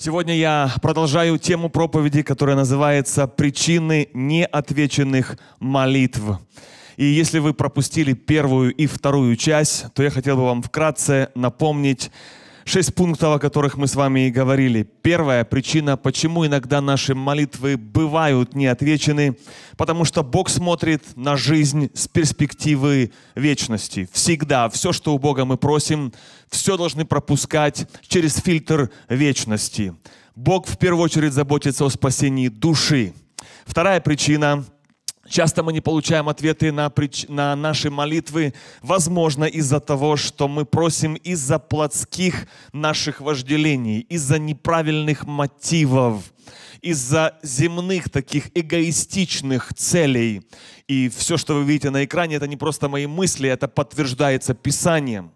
Сегодня я продолжаю тему проповеди, которая называется «Причины неотвеченных молитв». И если вы пропустили первую и вторую часть, то я хотел бы вам вкратце напомнить шесть пунктов, о которых мы с вами и говорили. Первая причина, почему иногда наши молитвы бывают не отвечены, потому что Бог смотрит на жизнь с перспективы вечности. Всегда все, что у Бога мы просим, все должны пропускать через фильтр вечности. Бог в первую очередь заботится о спасении души. Вторая причина – Часто мы не получаем ответы на, прич... на наши молитвы, возможно, из-за того, что мы просим из-за плотских наших вожделений, из-за неправильных мотивов, из-за земных таких эгоистичных целей. И все, что вы видите на экране, это не просто мои мысли, это подтверждается Писанием.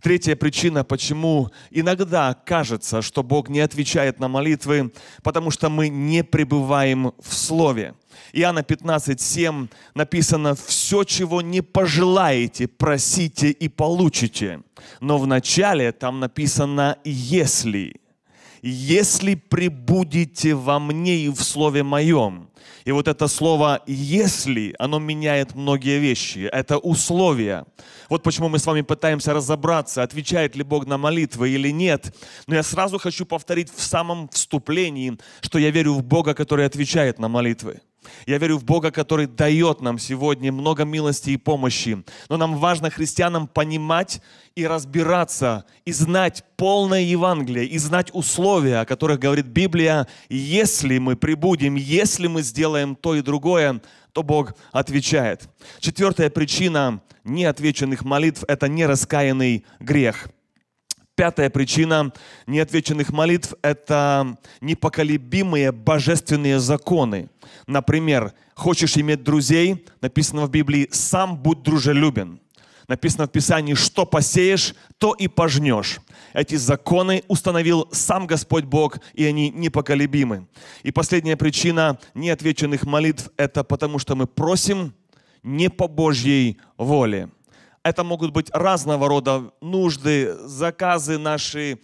Третья причина, почему иногда кажется, что Бог не отвечает на молитвы, потому что мы не пребываем в Слове. Иоанна 15, 7 написано, «Все, чего не пожелаете, просите и получите». Но в начале там написано «если». «Если прибудете во мне и в Слове Моем». И вот это слово «если», оно меняет многие вещи. Это условия. Вот почему мы с вами пытаемся разобраться, отвечает ли Бог на молитвы или нет. Но я сразу хочу повторить в самом вступлении, что я верю в Бога, который отвечает на молитвы. Я верю в Бога, который дает нам сегодня много милости и помощи. Но нам важно христианам понимать и разбираться, и знать полное Евангелие, и знать условия, о которых говорит Библия. Если мы прибудем, если мы сделаем то и другое, то Бог отвечает. Четвертая причина неотвеченных молитв – это нераскаянный грех – Пятая причина неотвеченных молитв – это непоколебимые божественные законы. Например, хочешь иметь друзей, написано в Библии, сам будь дружелюбен. Написано в Писании, что посеешь, то и пожнешь. Эти законы установил сам Господь Бог, и они непоколебимы. И последняя причина неотвеченных молитв – это потому, что мы просим не по Божьей воле это могут быть разного рода нужды, заказы наши,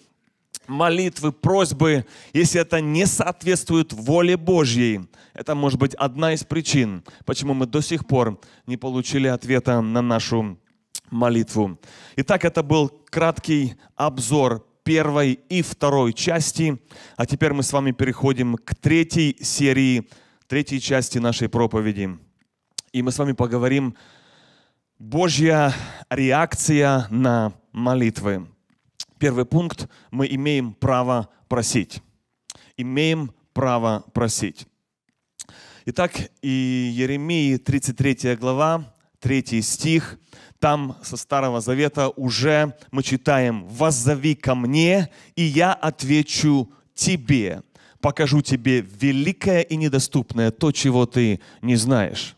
молитвы, просьбы, если это не соответствует воле Божьей, это может быть одна из причин, почему мы до сих пор не получили ответа на нашу молитву. Итак, это был краткий обзор первой и второй части, а теперь мы с вами переходим к третьей серии, третьей части нашей проповеди. И мы с вами поговорим Божья реакция на молитвы. Первый пункт. Мы имеем право просить. Имеем право просить. Итак, и Еремии 33 глава, 3 стих, там со Старого Завета уже мы читаем «Воззови ко мне, и я отвечу тебе, покажу тебе великое и недоступное, то, чего ты не знаешь».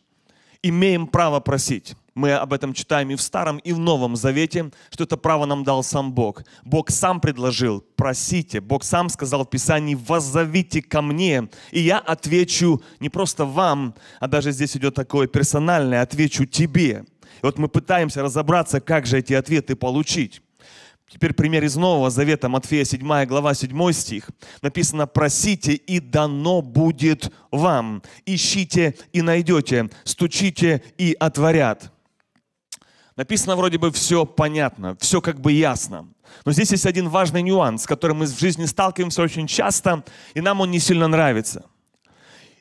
Имеем право просить. Мы об этом читаем и в Старом, и в Новом Завете, что это право нам дал сам Бог. Бог сам предложил, просите. Бог сам сказал в Писании, воззовите ко мне, и я отвечу не просто вам, а даже здесь идет такое персональное, отвечу тебе. И вот мы пытаемся разобраться, как же эти ответы получить. Теперь пример из Нового Завета, Матфея 7 глава 7 стих. Написано, просите и дано будет вам. Ищите и найдете, стучите и отворят. Написано вроде бы все понятно, все как бы ясно. Но здесь есть один важный нюанс, с которым мы в жизни сталкиваемся очень часто, и нам он не сильно нравится.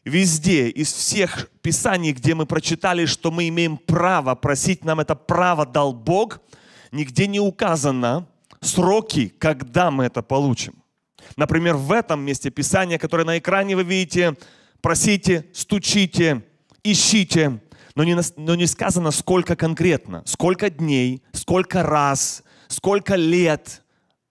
Везде, из всех писаний, где мы прочитали, что мы имеем право просить, нам это право дал Бог, нигде не указано, сроки, когда мы это получим. Например, в этом месте Писания, которое на экране вы видите, просите, стучите, ищите, но не, но не сказано, сколько конкретно, сколько дней, сколько раз, сколько лет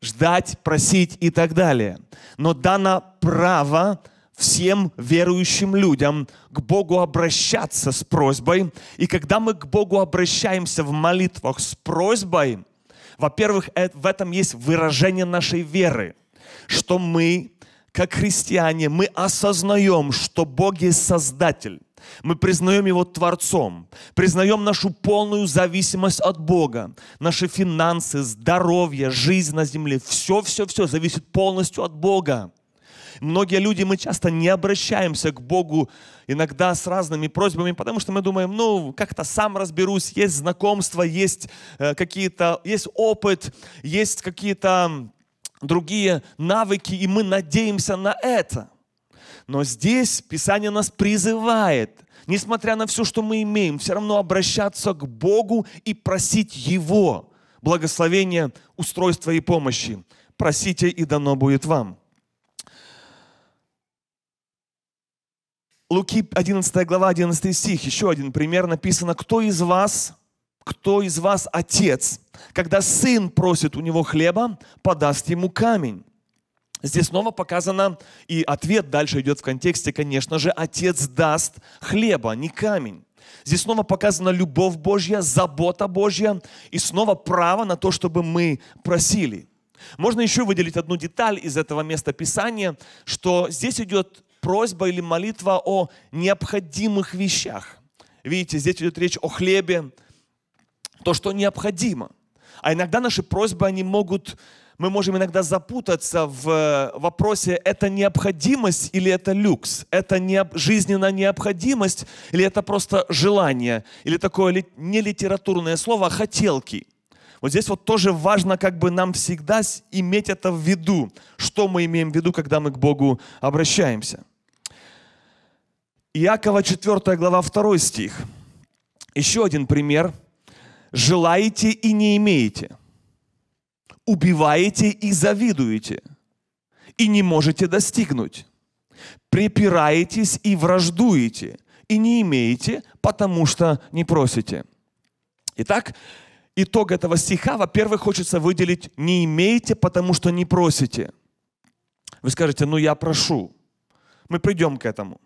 ждать, просить и так далее. Но дано право всем верующим людям к Богу обращаться с просьбой. И когда мы к Богу обращаемся в молитвах с просьбой, во-первых, в этом есть выражение нашей веры, что мы, как христиане, мы осознаем, что Бог есть Создатель. Мы признаем Его Творцом, признаем нашу полную зависимость от Бога. Наши финансы, здоровье, жизнь на земле, все-все-все зависит полностью от Бога. Многие люди, мы часто не обращаемся к Богу иногда с разными просьбами, потому что мы думаем, ну, как-то сам разберусь, есть знакомства, есть э, какие-то, есть опыт, есть какие-то другие навыки, и мы надеемся на это. Но здесь Писание нас призывает, несмотря на все, что мы имеем, все равно обращаться к Богу и просить Его благословения, устройства и помощи. Просите, и дано будет вам. Луки 11 глава, 11 стих, еще один пример написано, кто из вас, кто из вас отец, когда сын просит у него хлеба, подаст ему камень. Здесь снова показано, и ответ дальше идет в контексте, конечно же, отец даст хлеба, не камень. Здесь снова показана любовь Божья, забота Божья и снова право на то, чтобы мы просили. Можно еще выделить одну деталь из этого места Писания, что здесь идет просьба или молитва о необходимых вещах. Видите, здесь идет речь о хлебе, то, что необходимо. А иногда наши просьбы, они могут, мы можем иногда запутаться в вопросе, это необходимость или это люкс, это не, жизненная необходимость или это просто желание, или такое не литературное слово, а хотелки. Вот здесь вот тоже важно как бы нам всегда иметь это в виду, что мы имеем в виду, когда мы к Богу обращаемся. Иакова 4 глава 2 стих. Еще один пример. Желаете и не имеете. Убиваете и завидуете. И не можете достигнуть. Припираетесь и враждуете. И не имеете, потому что не просите. Итак, итог этого стиха, во-первых, хочется выделить «не имеете, потому что не просите». Вы скажете, ну я прошу. Мы придем к этому.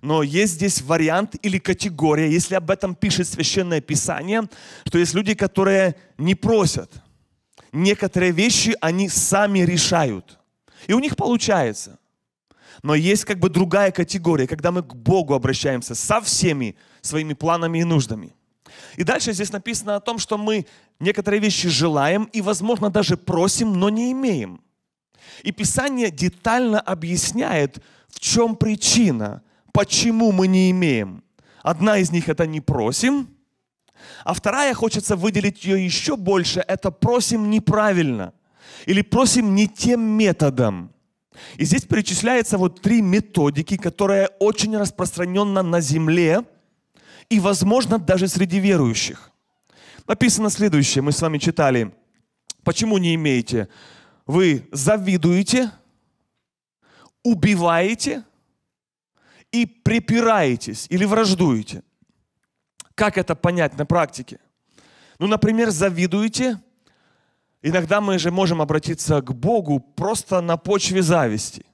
Но есть здесь вариант или категория, если об этом пишет Священное Писание, что есть люди, которые не просят. Некоторые вещи они сами решают. И у них получается. Но есть как бы другая категория, когда мы к Богу обращаемся со всеми своими планами и нуждами. И дальше здесь написано о том, что мы некоторые вещи желаем и, возможно, даже просим, но не имеем. И Писание детально объясняет, в чем причина, почему мы не имеем. Одна из них это не просим, а вторая, хочется выделить ее еще больше, это просим неправильно или просим не тем методом. И здесь перечисляется вот три методики, которые очень распространенно на земле и, возможно, даже среди верующих. Написано следующее, мы с вами читали. Почему не имеете? Вы завидуете, убиваете и припираетесь или враждуете. Как это понять на практике? Ну, например, завидуете. Иногда мы же можем обратиться к Богу просто на почве зависти.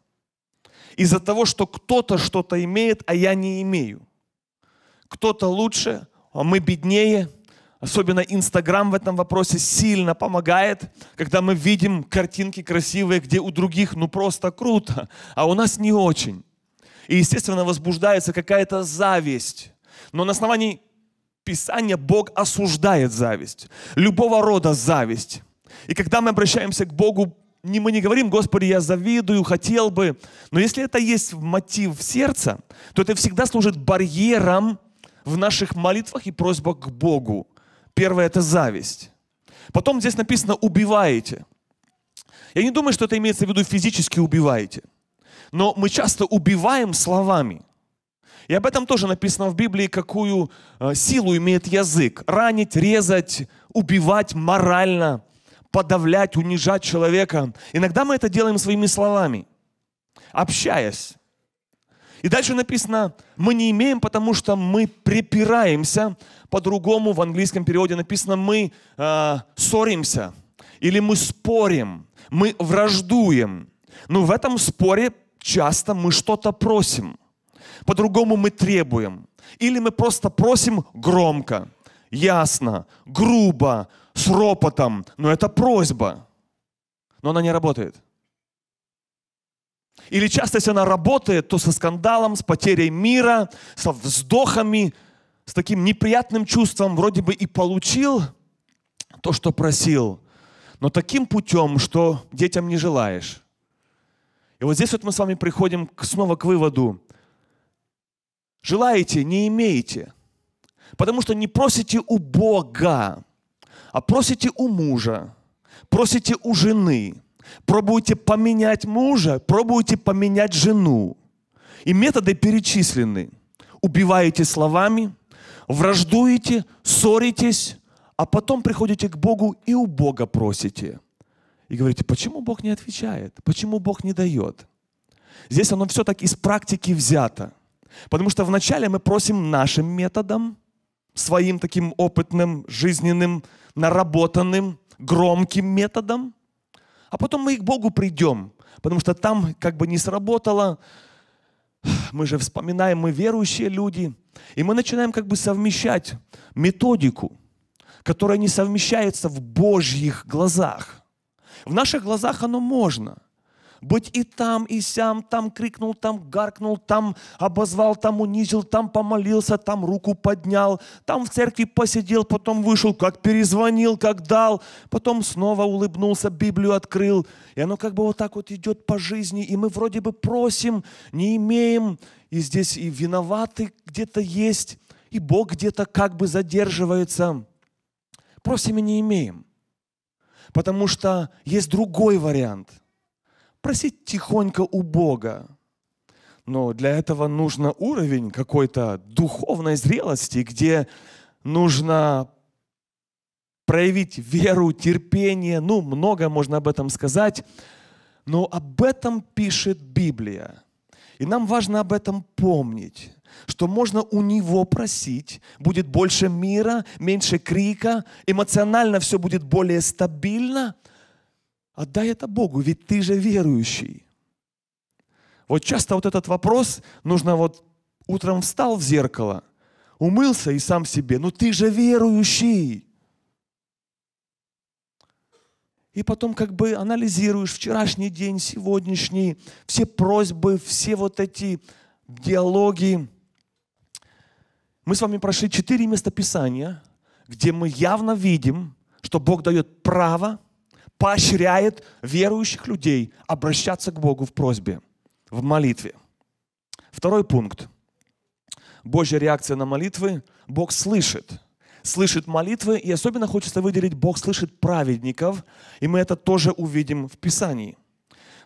Из-за того, что кто-то что-то имеет, а я не имею. Кто-то лучше, а мы беднее. Особенно Инстаграм в этом вопросе сильно помогает, когда мы видим картинки красивые, где у других ну просто круто, а у нас не очень. И, естественно, возбуждается какая-то зависть. Но на основании Писания Бог осуждает зависть. Любого рода зависть. И когда мы обращаемся к Богу, не, мы не говорим, Господи, я завидую, хотел бы. Но если это есть мотив в сердце, то это всегда служит барьером в наших молитвах и просьбах к Богу. Первое – это зависть. Потом здесь написано «убиваете». Я не думаю, что это имеется в виду физически убиваете – но мы часто убиваем словами. И об этом тоже написано в Библии, какую э, силу имеет язык. Ранить, резать, убивать морально, подавлять, унижать человека. Иногда мы это делаем своими словами, общаясь. И дальше написано, мы не имеем, потому что мы припираемся. По-другому в английском переводе написано, мы э, ссоримся или мы спорим, мы враждуем. Но в этом споре часто мы что-то просим. По-другому мы требуем. Или мы просто просим громко, ясно, грубо, с ропотом. Но это просьба. Но она не работает. Или часто, если она работает, то со скандалом, с потерей мира, со вздохами, с таким неприятным чувством, вроде бы и получил то, что просил, но таким путем, что детям не желаешь И вот здесь вот мы с вами приходим снова к выводу. Желаете, не имеете. Потому что не просите у Бога, а просите у мужа, просите у жены, пробуете поменять мужа, пробуете поменять жену. И методы перечислены. Убиваете словами, враждуете, ссоритесь, а потом приходите к Богу и у Бога просите. И говорите, почему Бог не отвечает? Почему Бог не дает? Здесь оно все так из практики взято. Потому что вначале мы просим нашим методом, своим таким опытным, жизненным, наработанным, громким методом, а потом мы к Богу придем, потому что там как бы не сработало, мы же вспоминаем, мы верующие люди, и мы начинаем как бы совмещать методику, которая не совмещается в Божьих глазах. В наших глазах оно можно – быть и там, и сям, там крикнул, там гаркнул, там обозвал, там унизил, там помолился, там руку поднял, там в церкви посидел, потом вышел, как перезвонил, как дал, потом снова улыбнулся, Библию открыл. И оно как бы вот так вот идет по жизни, и мы вроде бы просим, не имеем, и здесь и виноваты где-то есть, и Бог где-то как бы задерживается. Просим и не имеем. Потому что есть другой вариант – просить тихонько у Бога. Но для этого нужно уровень какой-то духовной зрелости, где нужно проявить веру, терпение. Ну, много можно об этом сказать. Но об этом пишет Библия. И нам важно об этом помнить, что можно у Него просить, будет больше мира, меньше крика, эмоционально все будет более стабильно – Отдай это Богу, ведь ты же верующий. Вот часто вот этот вопрос нужно вот утром встал в зеркало, умылся и сам себе, ну ты же верующий. И потом как бы анализируешь вчерашний день, сегодняшний, все просьбы, все вот эти диалоги. Мы с вами прошли четыре местописания, где мы явно видим, что Бог дает право поощряет верующих людей обращаться к Богу в просьбе, в молитве. Второй пункт. Божья реакция на молитвы. Бог слышит. Слышит молитвы, и особенно хочется выделить, Бог слышит праведников, и мы это тоже увидим в Писании.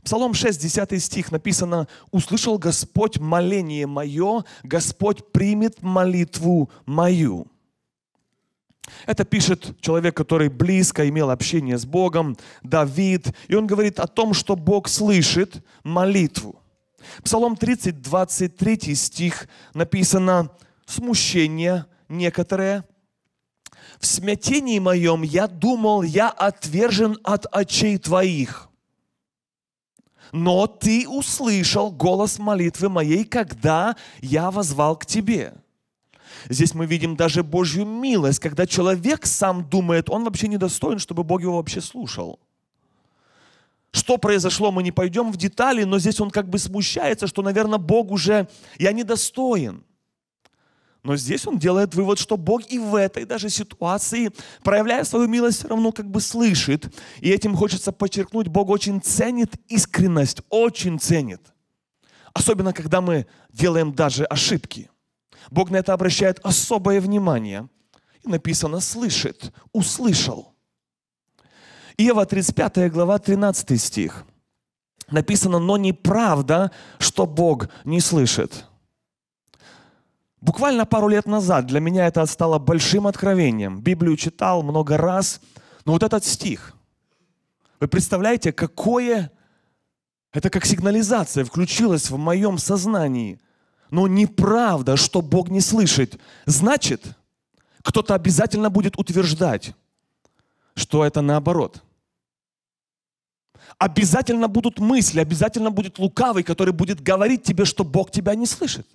Псалом 6, 10 стих написано, «Услышал Господь моление мое, Господь примет молитву мою». Это пишет человек, который близко имел общение с Богом, Давид. И он говорит о том, что Бог слышит молитву. Псалом 30, 23 стих написано «Смущение некоторое. В смятении моем я думал, я отвержен от очей твоих. Но ты услышал голос молитвы моей, когда я возвал к тебе». Здесь мы видим даже Божью милость, когда человек сам думает, он вообще недостоин, чтобы Бог его вообще слушал. Что произошло, мы не пойдем в детали, но здесь он как бы смущается, что, наверное, Бог уже, я недостоин. Но здесь он делает вывод, что Бог и в этой даже ситуации, проявляя свою милость, все равно как бы слышит. И этим хочется подчеркнуть, Бог очень ценит искренность, очень ценит. Особенно, когда мы делаем даже ошибки. Бог на это обращает особое внимание. И написано «слышит», «услышал». Иова 35 глава 13 стих. Написано «но неправда, что Бог не слышит». Буквально пару лет назад для меня это стало большим откровением. Библию читал много раз, но вот этот стих, вы представляете, какое, это как сигнализация включилась в моем сознании – но неправда, что Бог не слышит. Значит, кто-то обязательно будет утверждать, что это наоборот. Обязательно будут мысли, обязательно будет лукавый, который будет говорить тебе, что Бог тебя не слышит.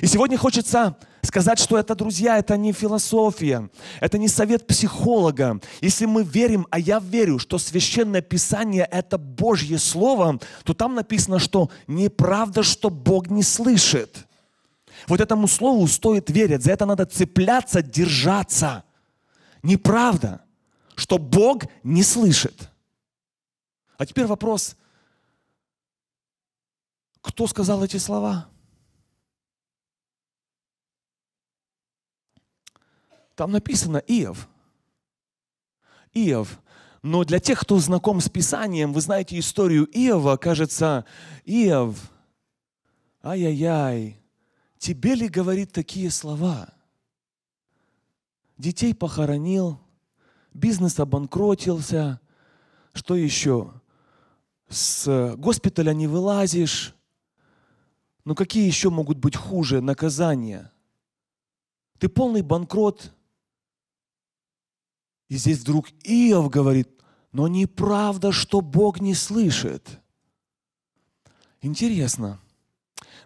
И сегодня хочется сказать, что это, друзья, это не философия, это не совет психолога. Если мы верим, а я верю, что священное писание – это Божье Слово, то там написано, что неправда, что Бог не слышит. Вот этому слову стоит верить, за это надо цепляться, держаться. Неправда, что Бог не слышит. А теперь вопрос, Кто сказал эти слова? Там написано Иов. Иов. Но для тех, кто знаком с Писанием, вы знаете историю Иова, кажется, Иов, ай-яй-яй, тебе ли говорит такие слова? Детей похоронил, бизнес обанкротился, что еще? С госпиталя не вылазишь. Ну какие еще могут быть хуже наказания? Ты полный банкрот. И здесь вдруг Иов говорит, но неправда, что Бог не слышит. Интересно.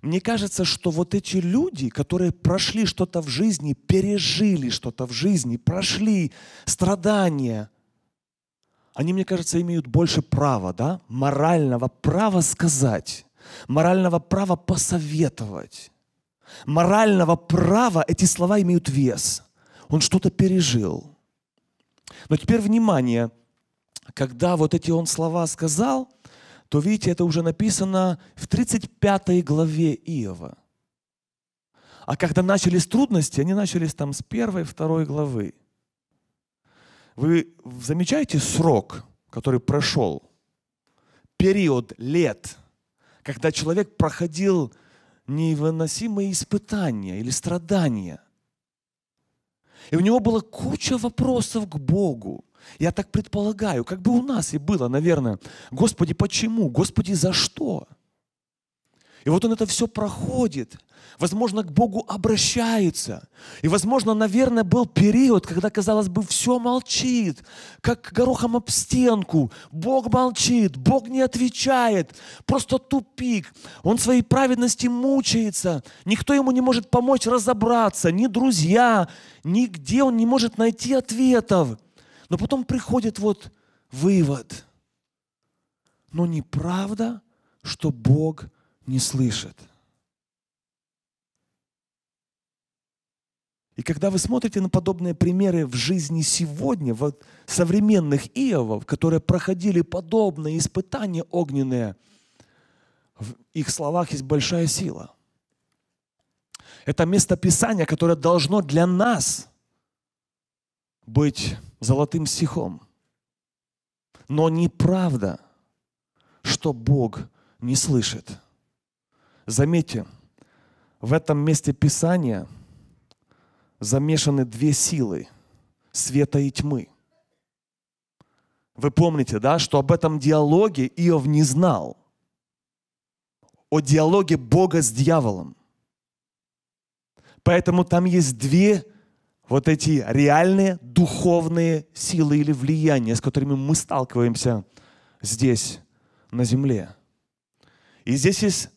Мне кажется, что вот эти люди, которые прошли что-то в жизни, пережили что-то в жизни, прошли страдания, они, мне кажется, имеют больше права, да, морального права сказать, морального права посоветовать, морального права, эти слова имеют вес. Он что-то пережил. Но теперь внимание, когда вот эти он слова сказал, то видите, это уже написано в 35 главе Иова. А когда начались трудности, они начались там с первой, второй главы. Вы замечаете срок, который прошел? Период лет, когда человек проходил невыносимые испытания или страдания. И у него была куча вопросов к Богу. Я так предполагаю, как бы у нас и было, наверное. Господи, почему? Господи, за что? И вот он это все проходит. Возможно, к Богу обращается. И, возможно, наверное, был период, когда, казалось бы, все молчит, как горохом об стенку. Бог молчит, Бог не отвечает. Просто тупик. Он своей праведности мучается. Никто ему не может помочь разобраться. Ни друзья, нигде он не может найти ответов. Но потом приходит вот вывод. Но неправда, что Бог не слышит. И когда вы смотрите на подобные примеры в жизни сегодня, вот современных Иовов, которые проходили подобные испытания огненные, в их словах есть большая сила. Это место Писания, которое должно для нас быть золотым стихом. Но неправда, что Бог не слышит. Заметьте, в этом месте Писания замешаны две силы – света и тьмы. Вы помните, да, что об этом диалоге Иов не знал. О диалоге Бога с дьяволом. Поэтому там есть две вот эти реальные духовные силы или влияния, с которыми мы сталкиваемся здесь, на земле. И здесь есть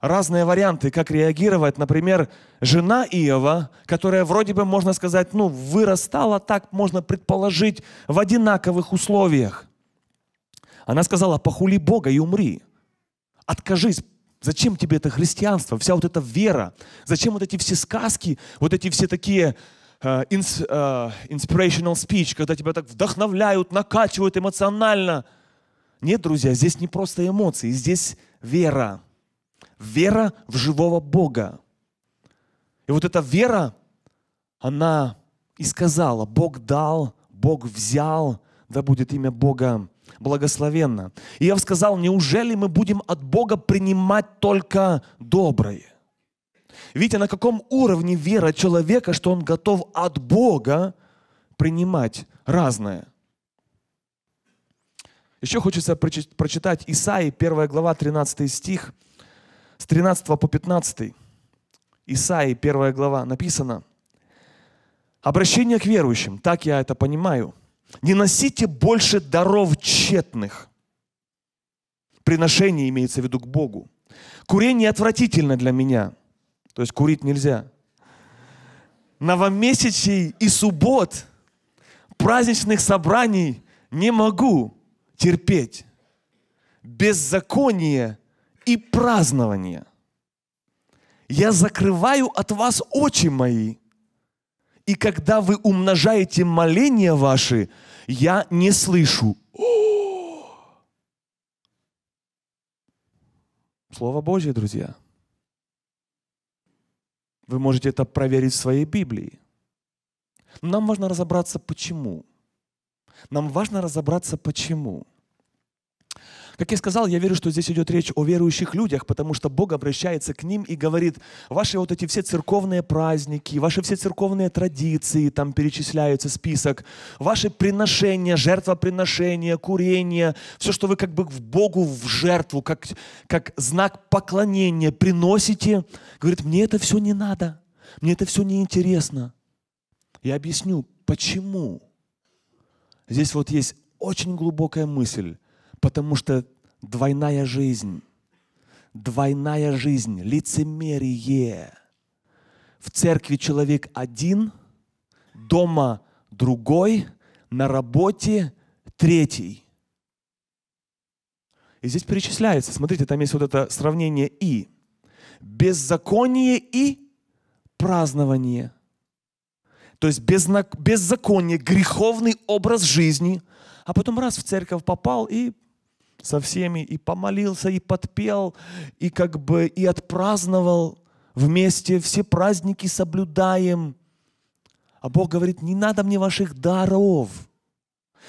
разные варианты, как реагировать. Например, жена Иова, которая вроде бы, можно сказать, ну, вырастала, так можно предположить, в одинаковых условиях. Она сказала, похули Бога и умри. Откажись. Зачем тебе это христианство, вся вот эта вера? Зачем вот эти все сказки, вот эти все такие uh, inspirational speech, когда тебя так вдохновляют, накачивают эмоционально? Нет, друзья, здесь не просто эмоции, здесь вера вера в живого Бога. И вот эта вера, она и сказала, Бог дал, Бог взял, да будет имя Бога благословенно. И я сказал, неужели мы будем от Бога принимать только доброе? Видите, на каком уровне вера человека, что он готов от Бога принимать разное. Еще хочется прочитать Исаии, 1 глава, 13 стих – с 13 по 15, Исаии, 1 глава, написано, обращение к верующим, так я это понимаю, не носите больше даров тщетных. Приношение имеется в виду к Богу. Курение отвратительно для меня. То есть курить нельзя. Новомесячий и суббот, праздничных собраний не могу терпеть. Беззаконие и празднования. Я закрываю от вас очи мои. И когда вы умножаете моления ваши, я не слышу. Слово Божье, друзья. Вы можете это проверить в своей Библии. Но нам важно разобраться, почему. Нам важно разобраться, почему. Как я сказал, я верю, что здесь идет речь о верующих людях, потому что Бог обращается к ним и говорит, ваши вот эти все церковные праздники, ваши все церковные традиции, там перечисляется список, ваши приношения, жертвоприношения, курение, все, что вы как бы в Богу в жертву, как, как знак поклонения приносите, говорит, мне это все не надо, мне это все не интересно. Я объясню, почему. Здесь вот есть очень глубокая мысль Потому что двойная жизнь, двойная жизнь, лицемерие. В церкви человек один, дома другой, на работе третий. И здесь перечисляется, смотрите, там есть вот это сравнение «и». Беззаконие и празднование. То есть беззаконие, греховный образ жизни, а потом раз в церковь попал и со всеми и помолился, и подпел, и как бы и отпраздновал вместе, все праздники соблюдаем. А Бог говорит, не надо мне ваших даров,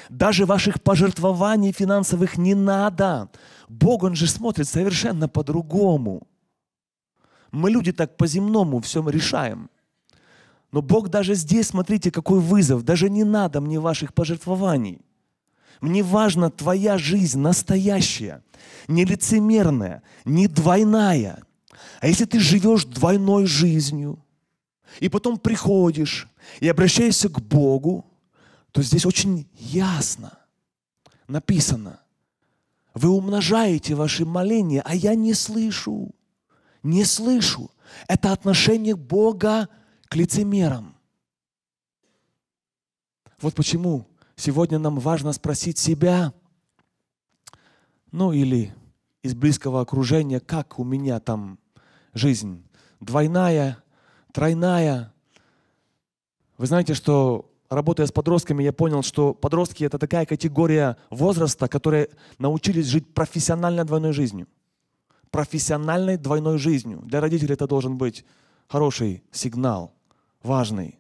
даже ваших пожертвований финансовых не надо. Бог, Он же смотрит совершенно по-другому. Мы люди так по-земному все решаем. Но Бог даже здесь, смотрите, какой вызов. Даже не надо мне ваших пожертвований. Мне важна твоя жизнь настоящая, не лицемерная, не двойная. А если ты живешь двойной жизнью, и потом приходишь и обращаешься к Богу, то здесь очень ясно написано, вы умножаете ваши моления, а я не слышу, не слышу. Это отношение Бога к лицемерам. Вот почему Сегодня нам важно спросить себя, ну или из близкого окружения, как у меня там жизнь, двойная, тройная. Вы знаете, что работая с подростками, я понял, что подростки это такая категория возраста, которые научились жить профессионально двойной жизнью. Профессиональной двойной жизнью. Для родителей это должен быть хороший сигнал, важный,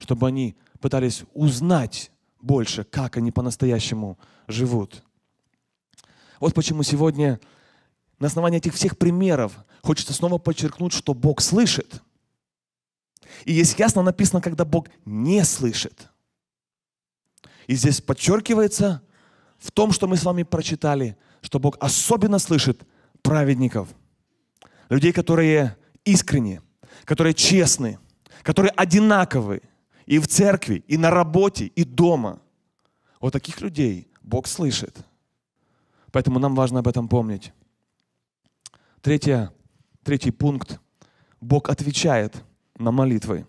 чтобы они пытались узнать больше, как они по-настоящему живут. Вот почему сегодня на основании этих всех примеров хочется снова подчеркнуть, что Бог слышит. И есть ясно написано, когда Бог не слышит. И здесь подчеркивается в том, что мы с вами прочитали, что Бог особенно слышит праведников, людей, которые искренне, которые честны, которые одинаковы, и в церкви, и на работе, и дома. Вот таких людей Бог слышит. Поэтому нам важно об этом помнить. Третье, третий пункт. Бог отвечает на молитвы.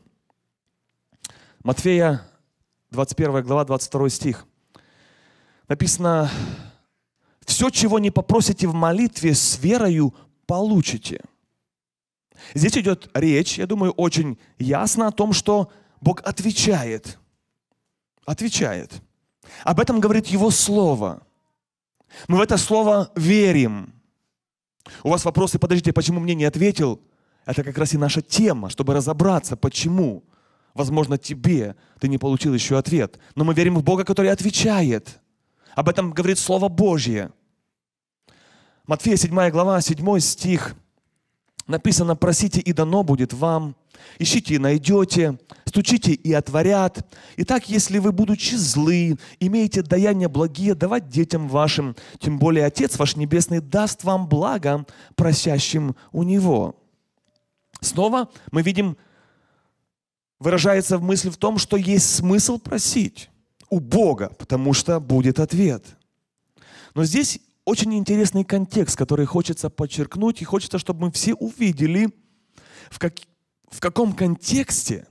Матфея, 21 глава, 22 стих. Написано, все, чего не попросите в молитве, с верою получите. Здесь идет речь, я думаю, очень ясно о том, что Бог отвечает. Отвечает. Об этом говорит Его Слово. Мы в это Слово верим. У вас вопросы, подождите, почему мне не ответил? Это как раз и наша тема, чтобы разобраться, почему. Возможно, тебе ты не получил еще ответ. Но мы верим в Бога, который отвечает. Об этом говорит Слово Божье. Матфея 7 глава, 7 стих. Написано, просите и дано будет вам, ищите и найдете, стучите и отворят. Итак, если вы, будучи злы, имеете даяния благие давать детям вашим, тем более Отец ваш Небесный даст вам благо, просящим у Него. Снова мы видим, выражается в мысли в том, что есть смысл просить у Бога, потому что будет ответ. Но здесь очень интересный контекст, который хочется подчеркнуть, и хочется, чтобы мы все увидели, в, как, в каком контексте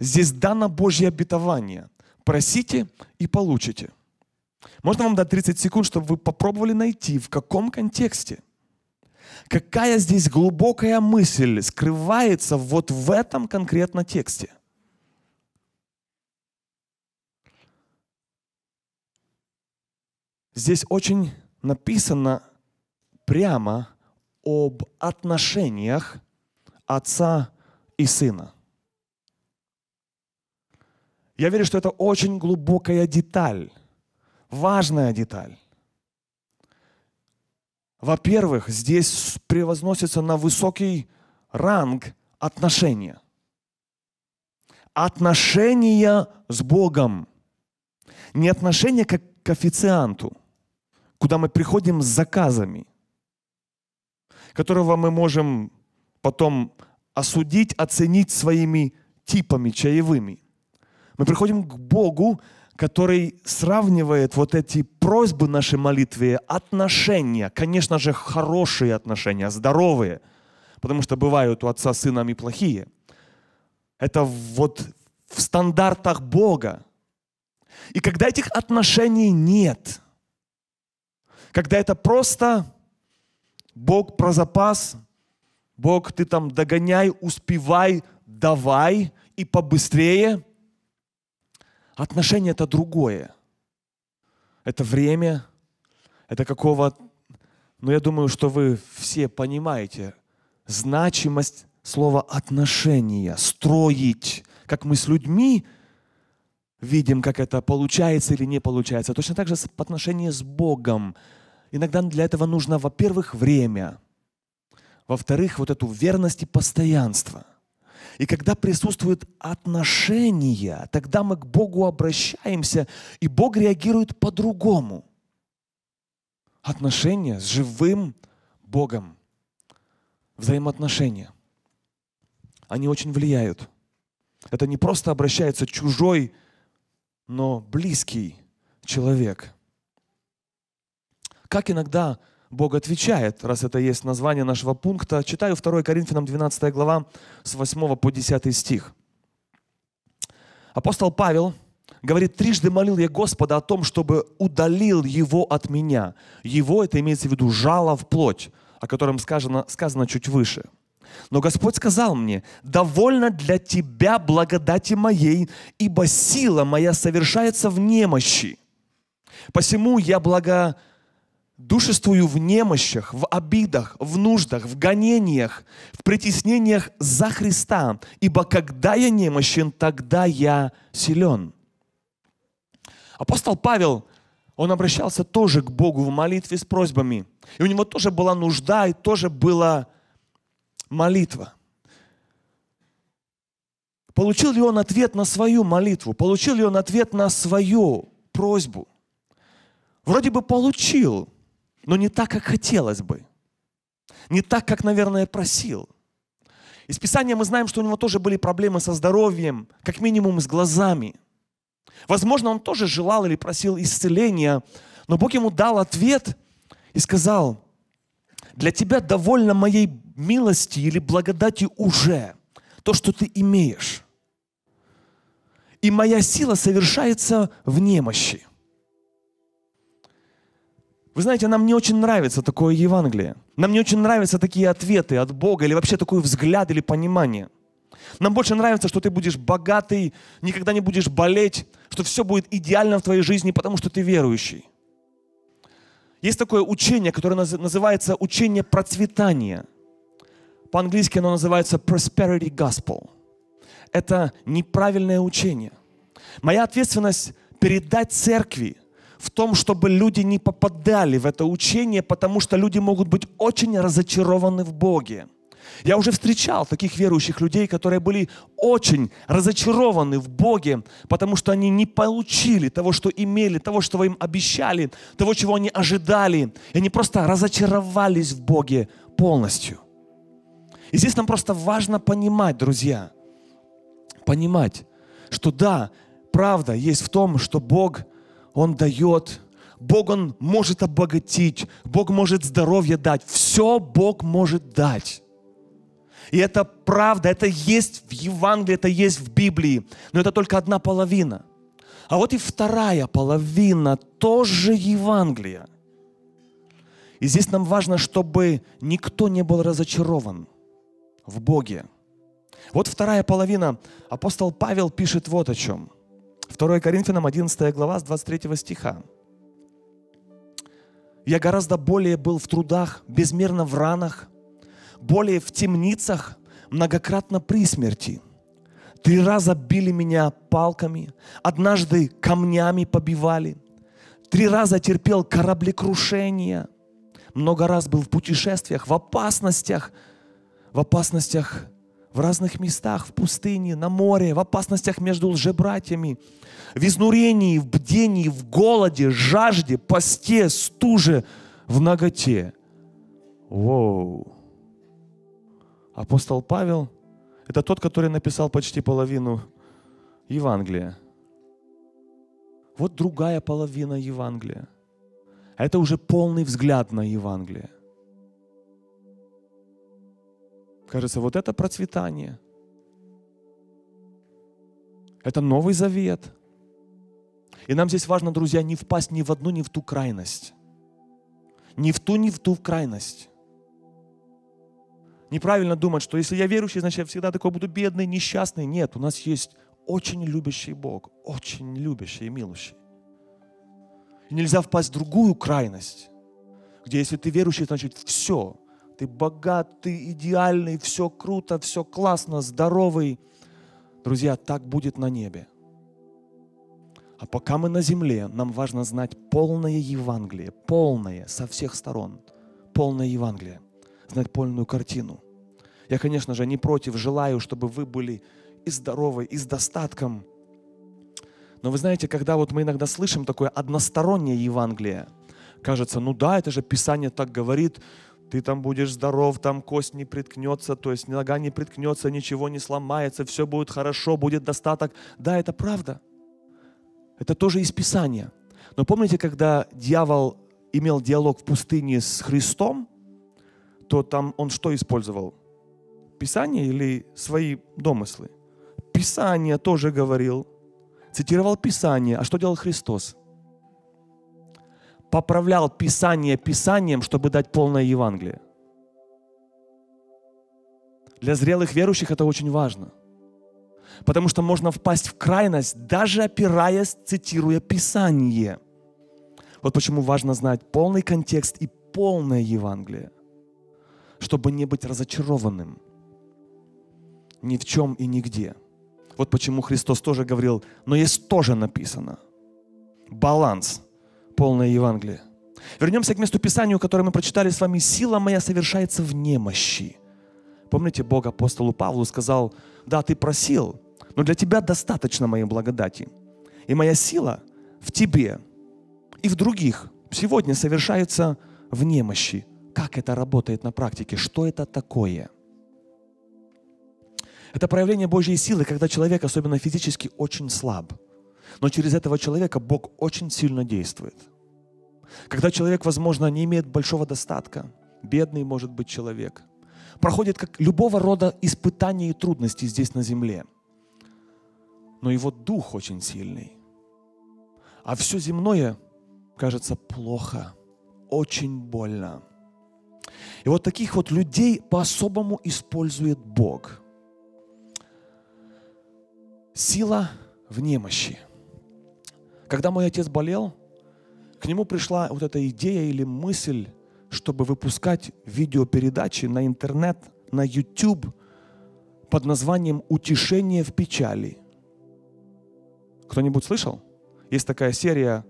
здесь дано Божье обетование. Просите и получите. Можно вам дать 30 секунд, чтобы вы попробовали найти, в каком контексте. Какая здесь глубокая мысль скрывается вот в этом конкретном тексте. Здесь очень написано прямо об отношениях отца и сына. Я верю, что это очень глубокая деталь, важная деталь. Во-первых, здесь превозносится на высокий ранг отношения. Отношения с Богом. Не отношения как к официанту, куда мы приходим с заказами, которого мы можем потом осудить, оценить своими типами чаевыми. Мы приходим к Богу, который сравнивает вот эти просьбы нашей молитве, отношения, конечно же, хорошие отношения, здоровые, потому что бывают у отца с сыном и плохие. Это вот в стандартах Бога. И когда этих отношений нет, когда это просто Бог про запас, Бог, ты там догоняй, успевай, давай и побыстрее. Отношения это другое. Это время, это какого... Но я думаю, что вы все понимаете значимость слова отношения, строить, как мы с людьми видим, как это получается или не получается. Точно так же в отношении с Богом. Иногда для этого нужно, во-первых, время – во-вторых, вот эту верность и постоянство. И когда присутствует отношения, тогда мы к Богу обращаемся, и Бог реагирует по-другому. Отношения с живым Богом. Взаимоотношения. Они очень влияют. Это не просто обращается чужой, но близкий человек. Как иногда Бог отвечает, раз это есть название нашего пункта. Читаю 2 Коринфянам 12 глава с 8 по 10 стих. Апостол Павел говорит, трижды молил я Господа о том, чтобы удалил его от меня. Его, это имеется в виду жало в плоть, о котором сказано, сказано чуть выше. Но Господь сказал мне, довольно для тебя благодати моей, ибо сила моя совершается в немощи. Посему я благо душествую в немощах, в обидах, в нуждах, в гонениях, в притеснениях за Христа, ибо когда я немощен, тогда я силен. Апостол Павел, он обращался тоже к Богу в молитве с просьбами. И у него тоже была нужда, и тоже была молитва. Получил ли он ответ на свою молитву? Получил ли он ответ на свою просьбу? Вроде бы получил, но не так, как хотелось бы. Не так, как, наверное, просил. Из Писания мы знаем, что у него тоже были проблемы со здоровьем, как минимум с глазами. Возможно, он тоже желал или просил исцеления, но Бог ему дал ответ и сказал, для тебя довольно моей милости или благодати уже то, что ты имеешь. И моя сила совершается в немощи. Вы знаете, нам не очень нравится такое Евангелие. Нам не очень нравятся такие ответы от Бога или вообще такой взгляд или понимание. Нам больше нравится, что ты будешь богатый, никогда не будешь болеть, что все будет идеально в твоей жизни, потому что ты верующий. Есть такое учение, которое называется учение процветания. По-английски оно называется prosperity gospel. Это неправильное учение. Моя ответственность передать церкви в том, чтобы люди не попадали в это учение, потому что люди могут быть очень разочарованы в Боге. Я уже встречал таких верующих людей, которые были очень разочарованы в Боге, потому что они не получили того, что имели, того, что им обещали, того, чего они ожидали. И они просто разочаровались в Боге полностью. И здесь нам просто важно понимать, друзья, понимать, что да, правда есть в том, что Бог он дает. Бог, Он может обогатить. Бог может здоровье дать. Все Бог может дать. И это правда, это есть в Евангелии, это есть в Библии. Но это только одна половина. А вот и вторая половина тоже Евангелия. И здесь нам важно, чтобы никто не был разочарован в Боге. Вот вторая половина. Апостол Павел пишет вот о чем – 2 Коринфянам 11 глава с 23 стиха. «Я гораздо более был в трудах, безмерно в ранах, более в темницах, многократно при смерти. Три раза били меня палками, однажды камнями побивали. Три раза терпел кораблекрушения. Много раз был в путешествиях, в опасностях, в опасностях в разных местах, в пустыне, на море, в опасностях между лжебратьями, в изнурении, в бдении, в голоде, жажде, посте, стуже, в ноготе. Воу. Апостол Павел – это тот, который написал почти половину Евангелия. Вот другая половина Евангелия. Это уже полный взгляд на Евангелие – Кажется, вот это процветание. Это Новый Завет. И нам здесь важно, друзья, не впасть ни в одну, ни в ту крайность. Ни в ту, ни в ту крайность. Неправильно думать, что если я верующий, значит я всегда такой буду бедный, несчастный. Нет, у нас есть очень любящий Бог, очень любящий и милующий. И нельзя впасть в другую крайность, где если ты верующий, значит все, ты богат, ты идеальный, все круто, все классно, здоровый. Друзья, так будет на небе. А пока мы на земле, нам важно знать полное Евангелие, полное со всех сторон, полное Евангелие, знать полную картину. Я, конечно же, не против, желаю, чтобы вы были и здоровы, и с достатком. Но вы знаете, когда вот мы иногда слышим такое одностороннее Евангелие, кажется, ну да, это же Писание так говорит, ты там будешь здоров, там кость не приткнется, то есть нога не приткнется, ничего не сломается, все будет хорошо, будет достаток. Да, это правда. Это тоже из Писания. Но помните, когда дьявол имел диалог в пустыне с Христом, то там он что использовал? Писание или свои домыслы? Писание тоже говорил. Цитировал Писание. А что делал Христос? Поправлял Писание Писанием, чтобы дать полное Евангелие. Для зрелых верующих это очень важно. Потому что можно впасть в крайность, даже опираясь, цитируя Писание. Вот почему важно знать полный контекст и полное Евангелие, чтобы не быть разочарованным ни в чем и нигде. Вот почему Христос тоже говорил, но есть тоже написано. Баланс – полное Евангелие. Вернемся к месту Писанию, которое мы прочитали с вами. «Сила моя совершается в немощи». Помните, Бог апостолу Павлу сказал, да, ты просил, но для тебя достаточно моей благодати. И моя сила в тебе и в других сегодня совершается в немощи. Как это работает на практике? Что это такое? Это проявление Божьей силы, когда человек, особенно физически, очень слаб – но через этого человека Бог очень сильно действует. Когда человек, возможно, не имеет большого достатка, бедный может быть человек, проходит как любого рода испытания и трудности здесь на земле, но его дух очень сильный. А все земное кажется плохо, очень больно. И вот таких вот людей по-особому использует Бог. Сила в немощи – когда мой отец болел, к нему пришла вот эта идея или мысль, чтобы выпускать видеопередачи на интернет, на YouTube под названием «Утешение в печали». Кто-нибудь слышал? Есть такая серия,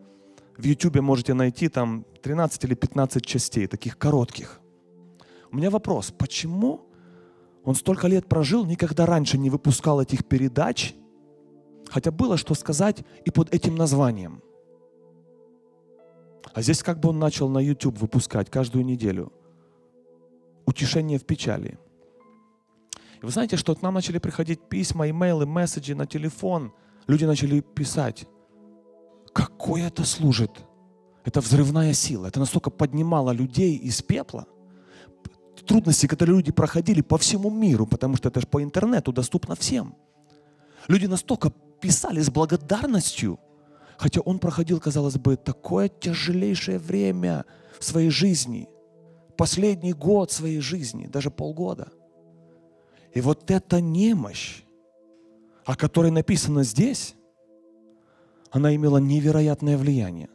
в YouTube можете найти там 13 или 15 частей, таких коротких. У меня вопрос, почему он столько лет прожил, никогда раньше не выпускал этих передач – Хотя было что сказать и под этим названием. А здесь как бы он начал на YouTube выпускать каждую неделю. Утешение в печали. И вы знаете, что к нам начали приходить письма, имейлы, месседжи на телефон. Люди начали писать. Какое это служит? Это взрывная сила. Это настолько поднимало людей из пепла. Трудности, которые люди проходили по всему миру, потому что это же по интернету доступно всем. Люди настолько писали с благодарностью, хотя он проходил, казалось бы, такое тяжелейшее время в своей жизни, последний год своей жизни, даже полгода. И вот эта немощь, о которой написано здесь, она имела невероятное влияние.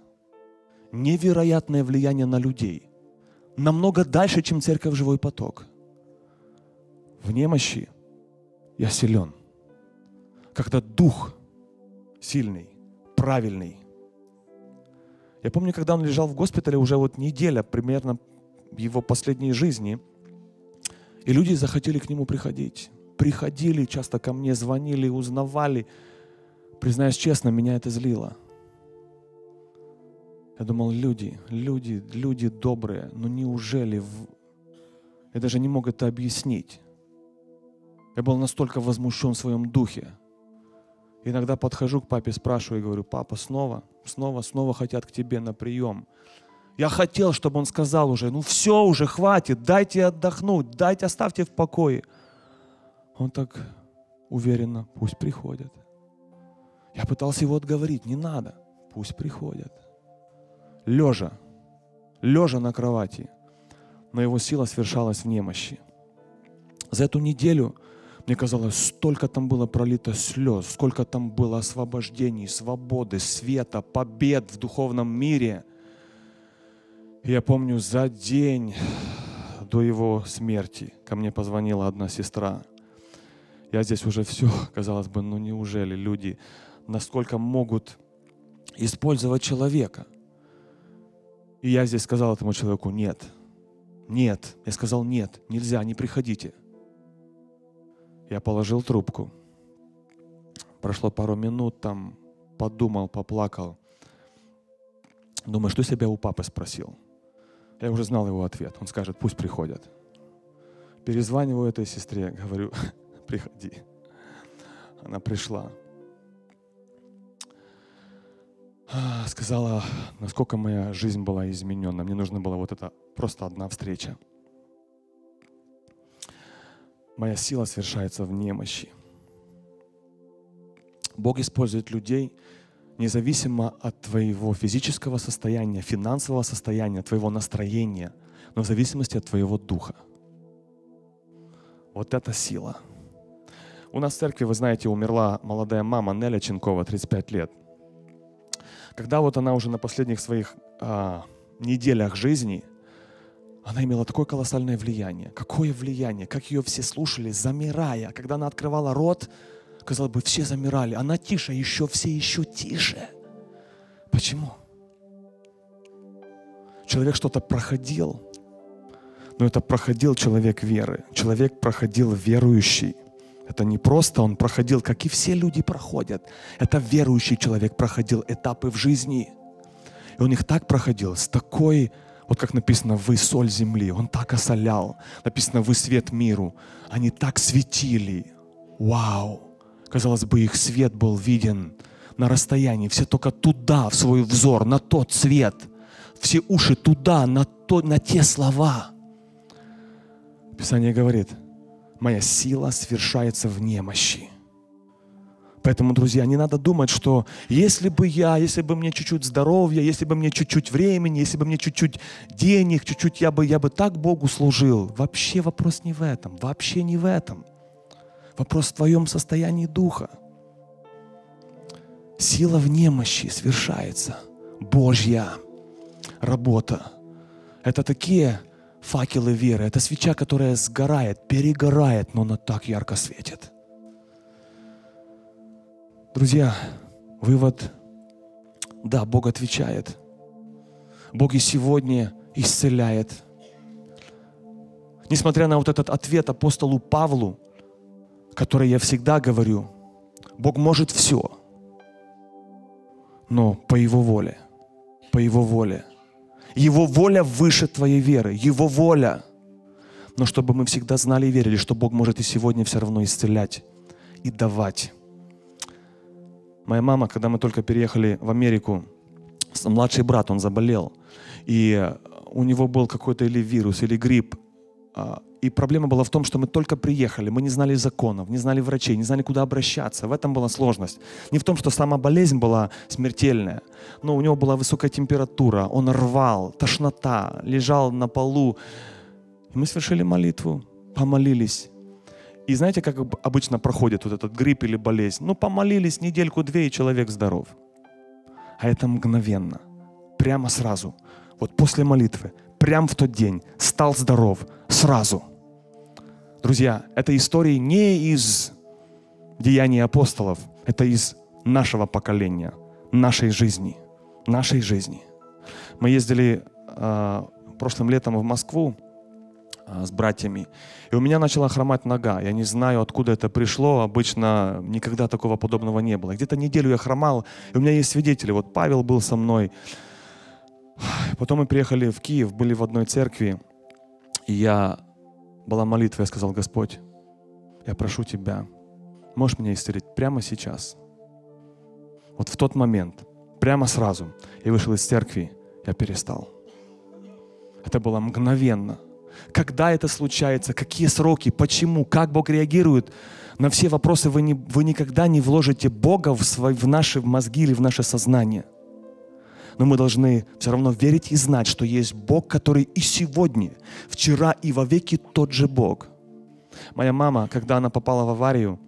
Невероятное влияние на людей. Намного дальше, чем церковь «Живой поток». В немощи я силен. Когда дух сильный, правильный. Я помню, когда он лежал в госпитале, уже вот неделя примерно его последней жизни, и люди захотели к нему приходить. Приходили часто ко мне, звонили, узнавали. Признаюсь честно, меня это злило. Я думал, люди, люди, люди добрые, но неужели... В... Я даже не мог это объяснить. Я был настолько возмущен в своем духе. Иногда подхожу к папе, спрашиваю и говорю, папа, снова, снова, снова хотят к тебе на прием. Я хотел, чтобы он сказал уже, ну все уже, хватит, дайте отдохнуть, дайте, оставьте в покое. Он так уверенно, пусть приходят. Я пытался его отговорить, не надо, пусть приходят. Лежа, лежа на кровати, но его сила свершалась в немощи. За эту неделю мне казалось, столько там было пролито слез, сколько там было освобождений, свободы, света, побед в духовном мире. Я помню, за день до его смерти ко мне позвонила одна сестра. Я здесь уже все, казалось бы, ну неужели люди насколько могут использовать человека? И я здесь сказал этому человеку, нет, нет. Я сказал, нет, нельзя, не приходите. Я положил трубку. Прошло пару минут, там подумал, поплакал. Думаю, что себя у папы спросил. Я уже знал его ответ. Он скажет, пусть приходят. Перезваниваю этой сестре, говорю, приходи. Она пришла. Сказала, насколько моя жизнь была изменена. Мне нужна была вот эта просто одна встреча. Моя сила совершается в немощи. Бог использует людей независимо от твоего физического состояния, финансового состояния, твоего настроения, но в зависимости от твоего духа. Вот это сила. У нас в церкви, вы знаете, умерла молодая мама Неля Ченкова, 35 лет. Когда вот она уже на последних своих а, неделях жизни – она имела такое колоссальное влияние. Какое влияние? Как ее все слушали, замирая. Когда она открывала рот, казалось бы, все замирали. Она тише, еще все еще тише. Почему? Человек что-то проходил, но это проходил человек веры. Человек проходил верующий. Это не просто он проходил, как и все люди проходят. Это верующий человек проходил этапы в жизни. И он их так проходил, с такой вот как написано, вы соль земли. Он так осолял. Написано, вы свет миру. Они так светили. Вау! Казалось бы, их свет был виден на расстоянии. Все только туда, в свой взор, на тот свет. Все уши туда, на, то, на те слова. Писание говорит, моя сила свершается в немощи. Поэтому, друзья, не надо думать, что если бы я, если бы мне чуть-чуть здоровья, если бы мне чуть-чуть времени, если бы мне чуть-чуть денег, чуть-чуть я бы, я бы так Богу служил. Вообще вопрос не в этом, вообще не в этом. Вопрос в твоем состоянии духа. Сила в немощи свершается. Божья работа. Это такие факелы веры. Это свеча, которая сгорает, перегорает, но она так ярко светит. Друзья, вывод, да, Бог отвечает. Бог и сегодня исцеляет. Несмотря на вот этот ответ апостолу Павлу, который я всегда говорю, Бог может все, но по Его воле, по Его воле. Его воля выше твоей веры, Его воля. Но чтобы мы всегда знали и верили, что Бог может и сегодня все равно исцелять и давать. Моя мама, когда мы только переехали в Америку, младший брат, он заболел. И у него был какой-то или вирус, или грипп. А, и проблема была в том, что мы только приехали, мы не знали законов, не знали врачей, не знали, куда обращаться. В этом была сложность. Не в том, что сама болезнь была смертельная, но у него была высокая температура, он рвал, тошнота, лежал на полу. И мы совершили молитву, помолились. И знаете, как обычно проходит вот этот грипп или болезнь? Ну, помолились недельку-две, и человек здоров. А это мгновенно, прямо сразу. Вот после молитвы, прямо в тот день, стал здоров, сразу. Друзья, это истории не из деяний апостолов, это из нашего поколения, нашей жизни, нашей жизни. Мы ездили э, прошлым летом в Москву с братьями, и у меня начала хромать нога. Я не знаю, откуда это пришло. Обычно никогда такого подобного не было. Где-то неделю я хромал, и у меня есть свидетели. Вот Павел был со мной. Потом мы приехали в Киев, были в одной церкви, и я была молитва, я сказал, Господь, я прошу Тебя, можешь меня исцелить прямо сейчас. Вот в тот момент, прямо сразу, я вышел из церкви, я перестал. Это было мгновенно. Когда это случается, какие сроки, почему, как Бог реагирует, на все вопросы вы, не, вы никогда не вложите Бога в, свой, в наши мозги или в наше сознание. Но мы должны все равно верить и знать, что есть Бог, который и сегодня, вчера и вовеки тот же Бог. Моя мама, когда она попала в аварию,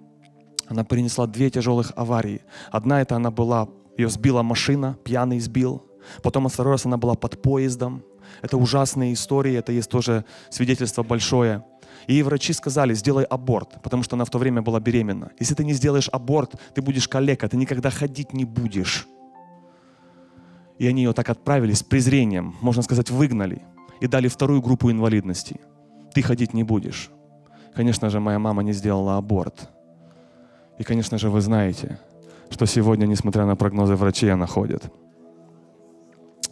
она перенесла две тяжелых аварии. Одна это она была, ее сбила машина, пьяный сбил. Потом второй раз она была под поездом. Это ужасные истории, это есть тоже свидетельство большое. И врачи сказали, сделай аборт, потому что она в то время была беременна. Если ты не сделаешь аборт, ты будешь калека, ты никогда ходить не будешь. И они ее так отправили с презрением, можно сказать, выгнали. И дали вторую группу инвалидности. Ты ходить не будешь. Конечно же, моя мама не сделала аборт. И, конечно же, вы знаете, что сегодня, несмотря на прогнозы врачей, она ходит.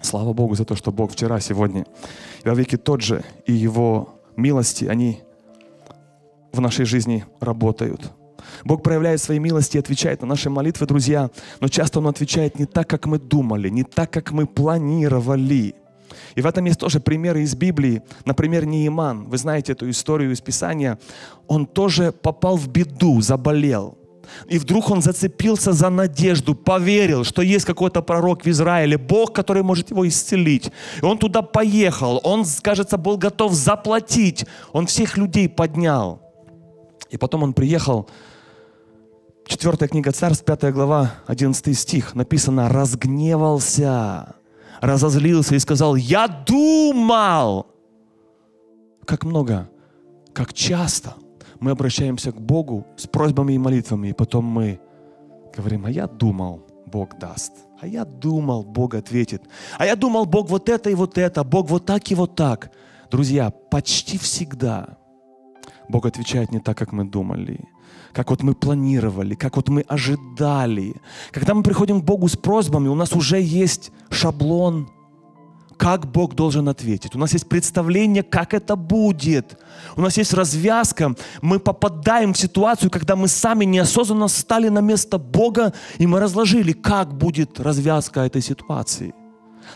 Слава Богу за то, что Бог вчера, сегодня и во веки тот же, и Его милости, они в нашей жизни работают. Бог проявляет свои милости и отвечает на наши молитвы, друзья, но часто Он отвечает не так, как мы думали, не так, как мы планировали. И в этом есть тоже примеры из Библии. Например, Неиман, вы знаете эту историю из Писания, он тоже попал в беду, заболел. И вдруг он зацепился за надежду, поверил, что есть какой-то пророк в Израиле, Бог, который может его исцелить. И он туда поехал, он, кажется, был готов заплатить. Он всех людей поднял. И потом он приехал, четвертая книга Царств, пятая глава, одиннадцатый стих, написано «разгневался, разозлился и сказал, я думал». Как много, как часто – мы обращаемся к Богу с просьбами и молитвами, и потом мы говорим, а я думал, Бог даст. А я думал, Бог ответит. А я думал, Бог вот это и вот это, Бог вот так и вот так. Друзья, почти всегда Бог отвечает не так, как мы думали, как вот мы планировали, как вот мы ожидали. Когда мы приходим к Богу с просьбами, у нас уже есть шаблон, как Бог должен ответить. У нас есть представление, как это будет. У нас есть развязка. Мы попадаем в ситуацию, когда мы сами неосознанно стали на место Бога, и мы разложили, как будет развязка этой ситуации.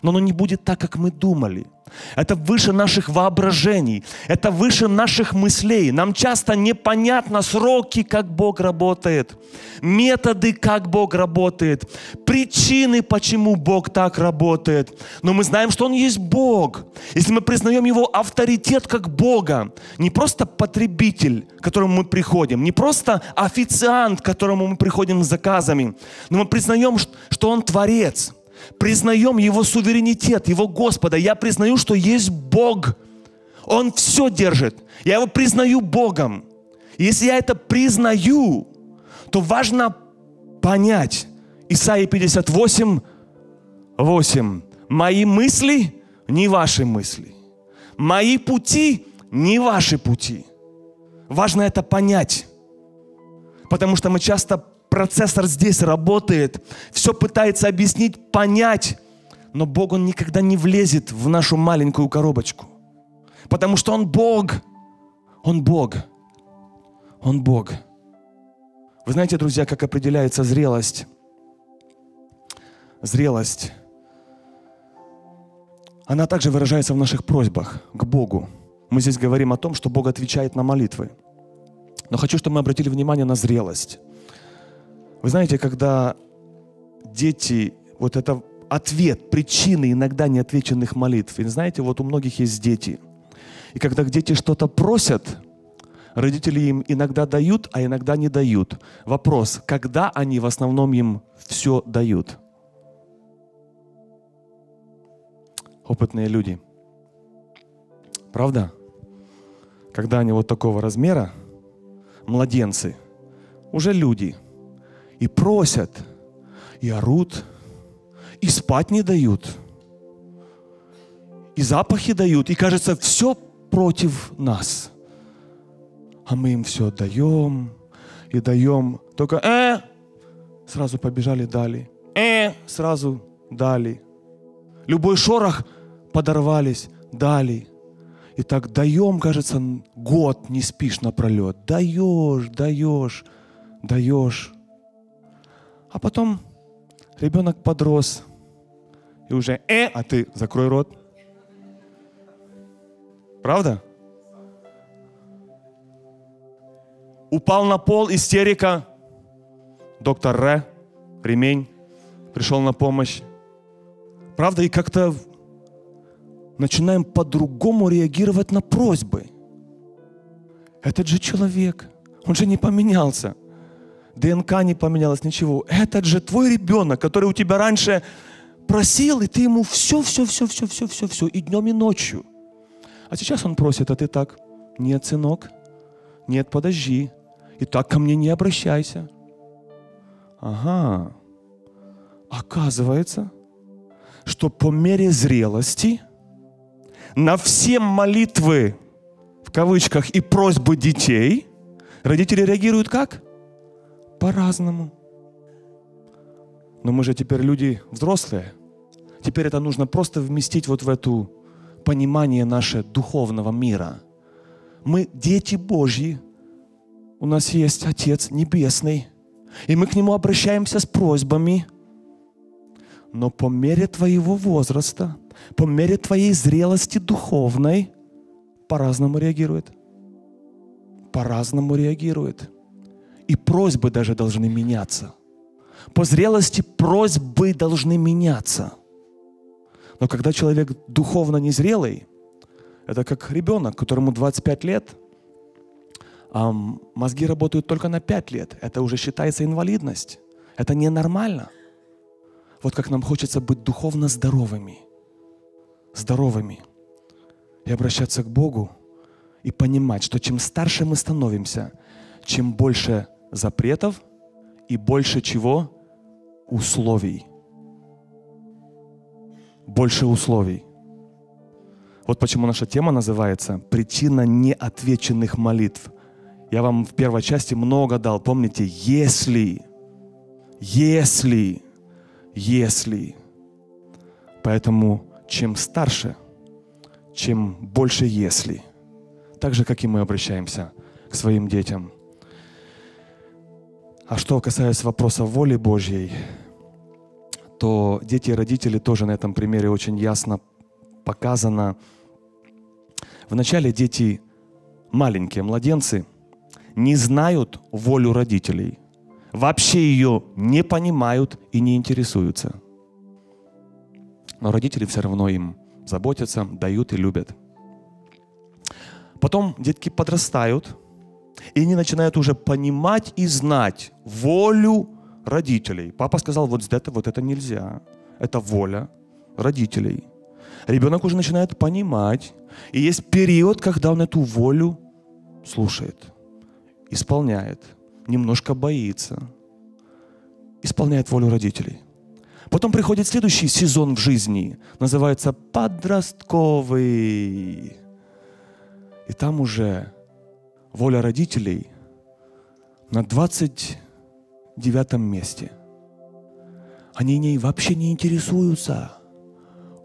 Но оно не будет так, как мы думали. Это выше наших воображений, это выше наших мыслей. Нам часто непонятно сроки, как Бог работает, методы, как Бог работает, причины, почему Бог так работает. Но мы знаем, что Он есть Бог. Если мы признаем Его авторитет как Бога, не просто потребитель, к которому мы приходим, не просто официант, к которому мы приходим с заказами, но мы признаем, что Он Творец – признаем Его суверенитет, Его Господа. Я признаю, что есть Бог. Он все держит. Я Его признаю Богом. Если я это признаю, то важно понять. Исайя 58, 8. Мои мысли не ваши мысли. Мои пути не ваши пути. Важно это понять. Потому что мы часто процессор здесь работает, все пытается объяснить, понять, но Бог, Он никогда не влезет в нашу маленькую коробочку, потому что Он Бог, Он Бог, Он Бог. Вы знаете, друзья, как определяется зрелость? Зрелость. Она также выражается в наших просьбах к Богу. Мы здесь говорим о том, что Бог отвечает на молитвы. Но хочу, чтобы мы обратили внимание на зрелость. Вы знаете, когда дети, вот это ответ, причины иногда неотвеченных молитв. И знаете, вот у многих есть дети. И когда дети что-то просят, родители им иногда дают, а иногда не дают. Вопрос, когда они в основном им все дают? Опытные люди. Правда? Когда они вот такого размера, младенцы, уже люди, и просят, и орут, и спать не дают, и запахи дают, и кажется, все против нас. А мы им все даем и даем. Только э, сразу побежали, дали. Э, сразу дали. Любой шорох подорвались, дали. И так даем, кажется, год не спишь напролет. Даешь, даешь, даешь. А потом ребенок подрос. И уже, э, а ты закрой рот. Правда? Упал на пол, истерика. Доктор Р, ремень, пришел на помощь. Правда, и как-то начинаем по-другому реагировать на просьбы. Этот же человек, он же не поменялся. ДНК не поменялось, ничего. Этот же твой ребенок, который у тебя раньше просил, и ты ему все, все, все, все, все, все, все, и днем, и ночью. А сейчас он просит, а ты так, нет, сынок, нет, подожди, и так ко мне не обращайся. Ага, оказывается, что по мере зрелости – на все молитвы, в кавычках, и просьбы детей, родители реагируют как? По-разному. Но мы же теперь люди взрослые. Теперь это нужно просто вместить вот в эту понимание наше духовного мира. Мы дети Божьи. У нас есть Отец Небесный. И мы к Нему обращаемся с просьбами. Но по мере твоего возраста по мере твоей зрелости духовной по-разному реагирует. По-разному реагирует. И просьбы даже должны меняться. По зрелости просьбы должны меняться. Но когда человек духовно незрелый, это как ребенок, которому 25 лет, а мозги работают только на 5 лет. Это уже считается инвалидность. Это ненормально. Вот как нам хочется быть духовно здоровыми – здоровыми и обращаться к Богу и понимать, что чем старше мы становимся, чем больше запретов и больше чего? Условий. Больше условий. Вот почему наша тема называется «Причина неотвеченных молитв». Я вам в первой части много дал. Помните, если, если, если. Поэтому чем старше, чем больше «если». Так же, как и мы обращаемся к своим детям. А что касается вопроса воли Божьей, то дети и родители тоже на этом примере очень ясно показано. Вначале дети маленькие, младенцы, не знают волю родителей, вообще ее не понимают и не интересуются – но родители все равно им заботятся, дают и любят. Потом детки подрастают, и они начинают уже понимать и знать волю родителей. Папа сказал, вот это, вот это нельзя. Это воля родителей. Ребенок уже начинает понимать. И есть период, когда он эту волю слушает, исполняет, немножко боится, исполняет волю родителей – Потом приходит следующий сезон в жизни, называется подростковый. И там уже воля родителей на 29 месте. Они ней вообще не интересуются.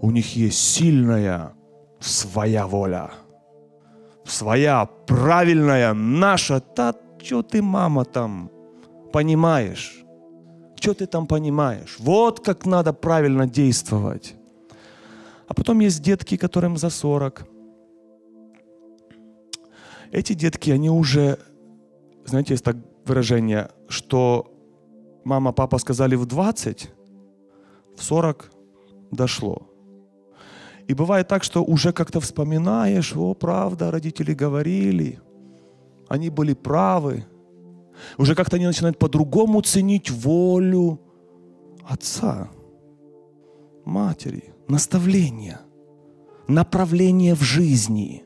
У них есть сильная своя воля. Своя правильная наша. Та, что ты, мама, там понимаешь? Что ты там понимаешь? Вот как надо правильно действовать. А потом есть детки, которым за 40. Эти детки, они уже, знаете, есть так выражение, что мама, папа сказали в 20, в 40 дошло. И бывает так, что уже как-то вспоминаешь, о, правда, родители говорили, они были правы, уже как-то они начинают по-другому ценить волю отца, матери, наставления, направление в жизни.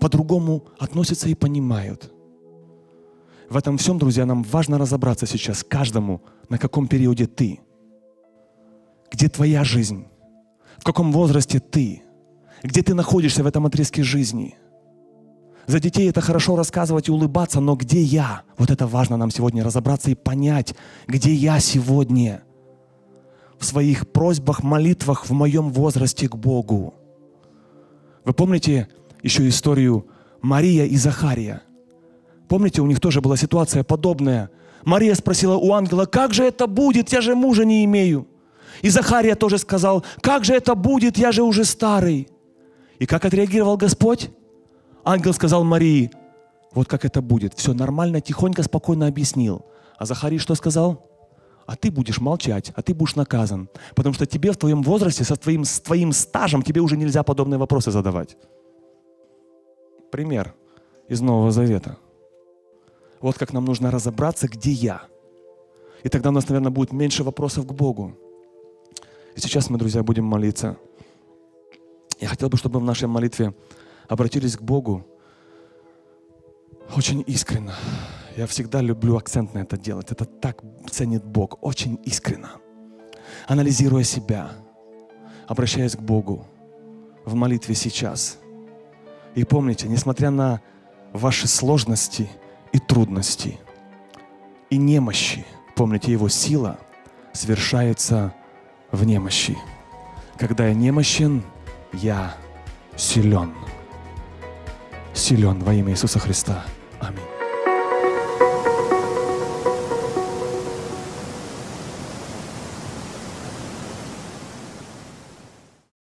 По-другому относятся и понимают. В этом всем, друзья, нам важно разобраться сейчас каждому, на каком периоде ты, где твоя жизнь, в каком возрасте ты, где ты находишься в этом отрезке жизни. За детей это хорошо рассказывать и улыбаться, но где я? Вот это важно нам сегодня разобраться и понять, где я сегодня в своих просьбах, молитвах в моем возрасте к Богу. Вы помните еще историю Мария и Захария? Помните, у них тоже была ситуация подобная. Мария спросила у ангела, как же это будет, я же мужа не имею. И Захария тоже сказал, как же это будет, я же уже старый. И как отреагировал Господь? Ангел сказал Марии, вот как это будет. Все нормально, тихонько, спокойно объяснил. А Захарий что сказал? А ты будешь молчать, а ты будешь наказан. Потому что тебе в твоем возрасте, со твоим, с твоим стажем, тебе уже нельзя подобные вопросы задавать. Пример из Нового Завета. Вот как нам нужно разобраться, где я. И тогда у нас, наверное, будет меньше вопросов к Богу. И сейчас мы, друзья, будем молиться. Я хотел бы, чтобы в нашей молитве обратились к Богу очень искренно. Я всегда люблю акцент на это делать. Это так ценит Бог, очень искренно. Анализируя себя, обращаясь к Богу в молитве сейчас. И помните, несмотря на ваши сложности – и трудности, и немощи. Помните, Его сила совершается в немощи. Когда я немощен, я силен. Силен во имя Иисуса Христа.